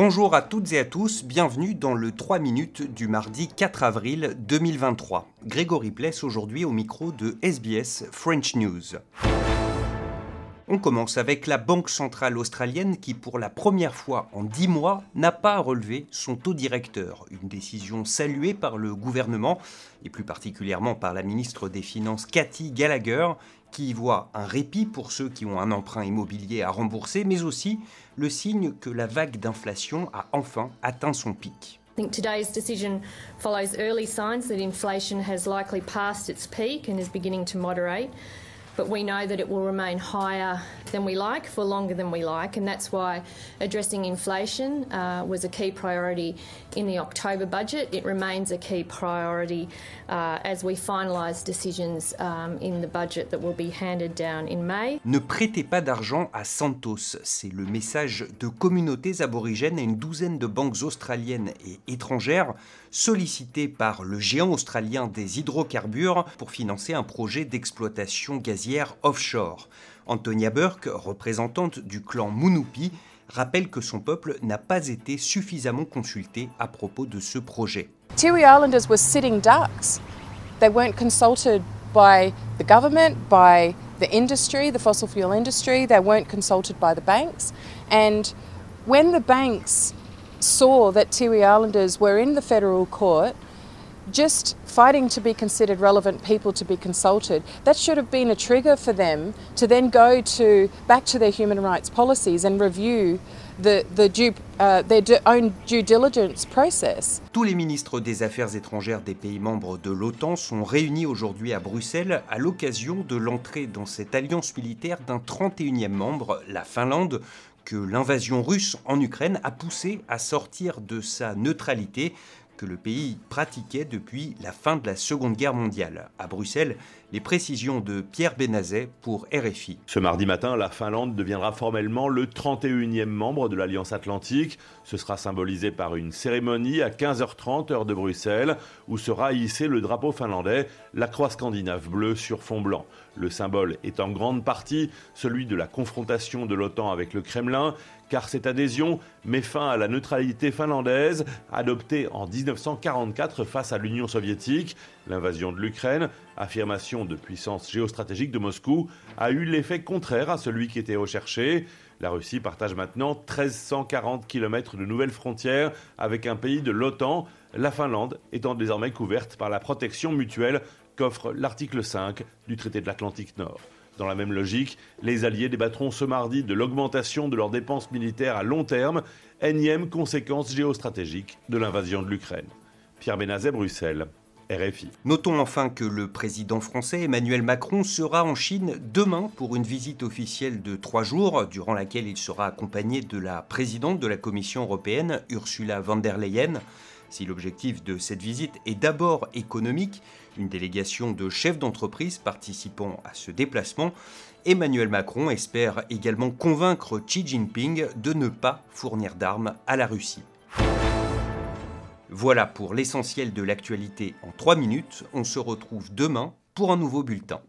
Bonjour à toutes et à tous, bienvenue dans le 3 minutes du mardi 4 avril 2023. Grégory Pless aujourd'hui au micro de SBS French News. On commence avec la Banque centrale australienne qui, pour la première fois en 10 mois, n'a pas relevé son taux directeur. Une décision saluée par le gouvernement et plus particulièrement par la ministre des Finances Cathy Gallagher qui voit un répit pour ceux qui ont un emprunt immobilier à rembourser, mais aussi le signe que la vague d'inflation a enfin atteint son pic. I think today's decision follows early signs that inflation has likely passed its peak and is beginning to moderate. But we know that it will remain higher than we like for longer than we like, and that's why addressing inflation uh, was a key priority in the October budget. It remains a key priority uh, as we finalise decisions um, in the budget that will be handed down in May. Ne prêtez pas d'argent à Santos, c'est le message de communautés aborigènes et une douzaine de banques australiennes et étrangères sollicitées par le géant australien des hydrocarbures pour financer un projet d'exploitation offshore. Antonia Burke, représentante du clan Munupi, rappelle que son peuple n'a pas été suffisamment consulté à propos de ce projet. Tiwi Islanders were sitting ducks. They weren't consulted by the government, by the industry, the fossil fuel industry. They weren't consulted by the banks. And when the banks saw that Tiwi Islanders were in the federal court, just fighting to be considered relevant people to be consulted, that should have been a trigger for them to then go to back to their human rights policies and review the, the due, uh, their own due diligence process. Tous les ministres des Affaires étrangères des pays membres de l'OTAN sont réunis aujourd'hui à Bruxelles à l'occasion de l'entrée dans cette alliance militaire d'un 31e membre, la Finlande, que l'invasion russe en Ukraine a poussé à sortir de sa neutralité que le pays pratiquait depuis la fin de la Seconde Guerre mondiale. À Bruxelles, les précisions de Pierre Benazet pour RFI. Ce mardi matin, la Finlande deviendra formellement le 31e membre de l'Alliance Atlantique. Ce sera symbolisé par une cérémonie à 15h30 heure de Bruxelles où sera hissé le drapeau finlandais, la croix scandinave bleue sur fond blanc. Le symbole est en grande partie celui de la confrontation de l'OTAN avec le Kremlin, car cette adhésion met fin à la neutralité finlandaise adoptée en 1944 face à l'Union soviétique. L'invasion de l'Ukraine, affirmation de puissance géostratégique de Moscou, a eu l'effet contraire à celui qui était recherché. La Russie partage maintenant 1340 km de nouvelles frontières avec un pays de l'OTAN, la Finlande étant désormais couverte par la protection mutuelle qu'offre l'article 5 du traité de l'Atlantique Nord. Dans la même logique, les Alliés débattront ce mardi de l'augmentation de leurs dépenses militaires à long terme, énième conséquence géostratégique de l'invasion de l'Ukraine. Pierre Benazet, Bruxelles. RFI. Notons enfin que le président français Emmanuel Macron sera en Chine demain pour une visite officielle de trois jours, durant laquelle il sera accompagné de la présidente de la Commission européenne, Ursula von der Leyen. Si l'objectif de cette visite est d'abord économique, une délégation de chefs d'entreprise participant à ce déplacement, Emmanuel Macron espère également convaincre Xi Jinping de ne pas fournir d'armes à la Russie. Voilà pour l'essentiel de l'actualité en 3 minutes. On se retrouve demain pour un nouveau bulletin.